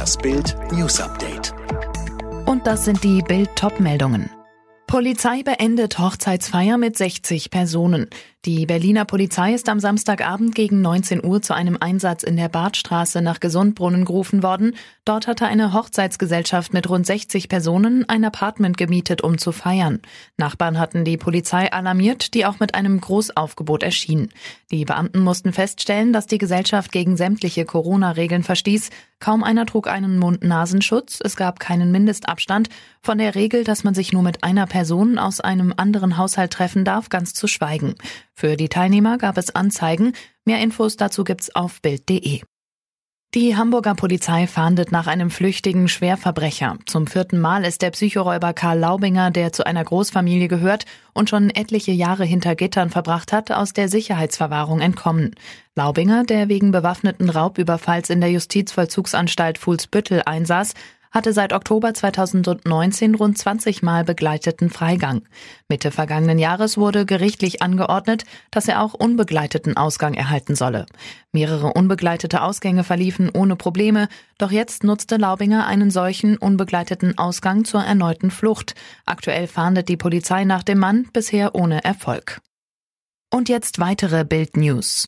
Das Bild News Update. Und das sind die Bild Topmeldungen. Polizei beendet Hochzeitsfeier mit 60 Personen. Die Berliner Polizei ist am Samstagabend gegen 19 Uhr zu einem Einsatz in der Badstraße nach Gesundbrunnen gerufen worden. Dort hatte eine Hochzeitsgesellschaft mit rund 60 Personen ein Apartment gemietet, um zu feiern. Nachbarn hatten die Polizei alarmiert, die auch mit einem Großaufgebot erschien. Die Beamten mussten feststellen, dass die Gesellschaft gegen sämtliche Corona-Regeln verstieß. Kaum einer trug einen Mund-Nasenschutz, es gab keinen Mindestabstand. Von der Regel, dass man sich nur mit einer Person aus einem anderen Haushalt treffen darf, ganz zu schweigen. Für die Teilnehmer gab es Anzeigen. Mehr Infos dazu gibt's auf Bild.de. Die Hamburger Polizei fahndet nach einem flüchtigen Schwerverbrecher. Zum vierten Mal ist der Psychoräuber Karl Laubinger, der zu einer Großfamilie gehört und schon etliche Jahre hinter Gittern verbracht hat, aus der Sicherheitsverwahrung entkommen. Laubinger, der wegen bewaffneten Raubüberfalls in der Justizvollzugsanstalt Fuhlsbüttel einsaß, hatte seit Oktober 2019 rund 20 Mal begleiteten Freigang. Mitte vergangenen Jahres wurde gerichtlich angeordnet, dass er auch unbegleiteten Ausgang erhalten solle. Mehrere unbegleitete Ausgänge verliefen ohne Probleme, doch jetzt nutzte Laubinger einen solchen unbegleiteten Ausgang zur erneuten Flucht. Aktuell fahndet die Polizei nach dem Mann, bisher ohne Erfolg. Und jetzt weitere Bild News.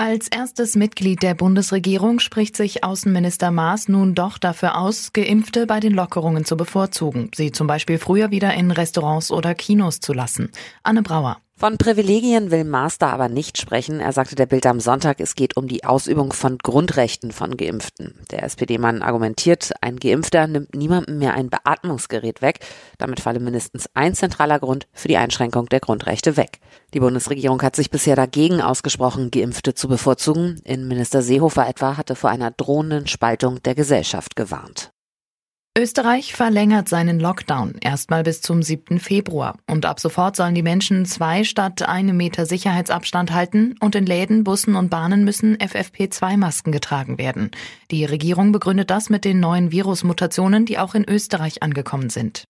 Als erstes Mitglied der Bundesregierung spricht sich Außenminister Maas nun doch dafür aus, Geimpfte bei den Lockerungen zu bevorzugen, sie zum Beispiel früher wieder in Restaurants oder Kinos zu lassen. Anne Brauer. Von Privilegien will Master aber nicht sprechen. Er sagte der Bild am Sonntag, es geht um die Ausübung von Grundrechten von Geimpften. Der SPD-Mann argumentiert, ein Geimpfter nimmt niemandem mehr ein Beatmungsgerät weg. Damit falle mindestens ein zentraler Grund für die Einschränkung der Grundrechte weg. Die Bundesregierung hat sich bisher dagegen ausgesprochen, Geimpfte zu bevorzugen. Innenminister Seehofer etwa hatte vor einer drohenden Spaltung der Gesellschaft gewarnt. Österreich verlängert seinen Lockdown erstmal bis zum 7. Februar und ab sofort sollen die Menschen zwei statt einem Meter Sicherheitsabstand halten und in Läden, Bussen und Bahnen müssen FFP2-Masken getragen werden. Die Regierung begründet das mit den neuen Virusmutationen, die auch in Österreich angekommen sind.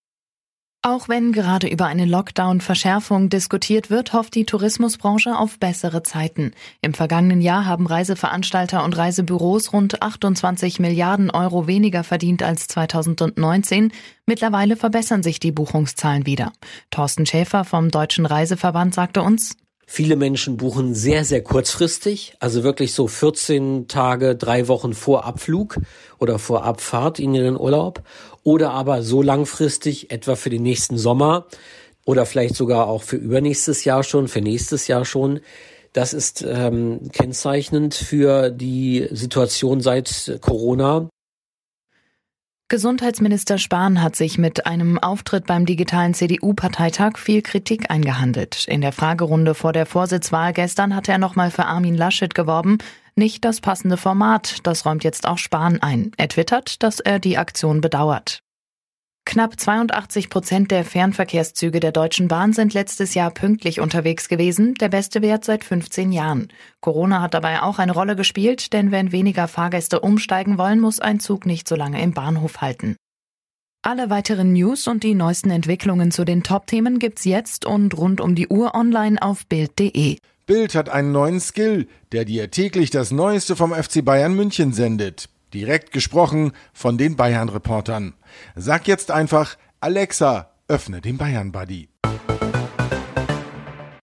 Auch wenn gerade über eine Lockdown-Verschärfung diskutiert wird, hofft die Tourismusbranche auf bessere Zeiten. Im vergangenen Jahr haben Reiseveranstalter und Reisebüros rund 28 Milliarden Euro weniger verdient als 2019. Mittlerweile verbessern sich die Buchungszahlen wieder. Thorsten Schäfer vom Deutschen Reiseverband sagte uns, Viele Menschen buchen sehr, sehr kurzfristig, also wirklich so 14 Tage, drei Wochen vor Abflug oder vor Abfahrt in ihren Urlaub oder aber so langfristig, etwa für den nächsten Sommer oder vielleicht sogar auch für übernächstes Jahr schon, für nächstes Jahr schon. Das ist ähm, kennzeichnend für die Situation seit Corona. Gesundheitsminister Spahn hat sich mit einem Auftritt beim digitalen CDU-Parteitag viel Kritik eingehandelt. In der Fragerunde vor der Vorsitzwahl gestern hatte er nochmal für Armin Laschet geworben. Nicht das passende Format, das räumt jetzt auch Spahn ein. Er twittert, dass er die Aktion bedauert. Knapp 82 Prozent der Fernverkehrszüge der Deutschen Bahn sind letztes Jahr pünktlich unterwegs gewesen, der beste Wert seit 15 Jahren. Corona hat dabei auch eine Rolle gespielt, denn wenn weniger Fahrgäste umsteigen wollen, muss ein Zug nicht so lange im Bahnhof halten. Alle weiteren News und die neuesten Entwicklungen zu den Top-Themen gibt's jetzt und rund um die Uhr online auf Bild.de. Bild hat einen neuen Skill, der dir täglich das Neueste vom FC Bayern München sendet. Direkt gesprochen von den Bayern-Reportern. Sag jetzt einfach, Alexa, öffne den Bayern-Buddy.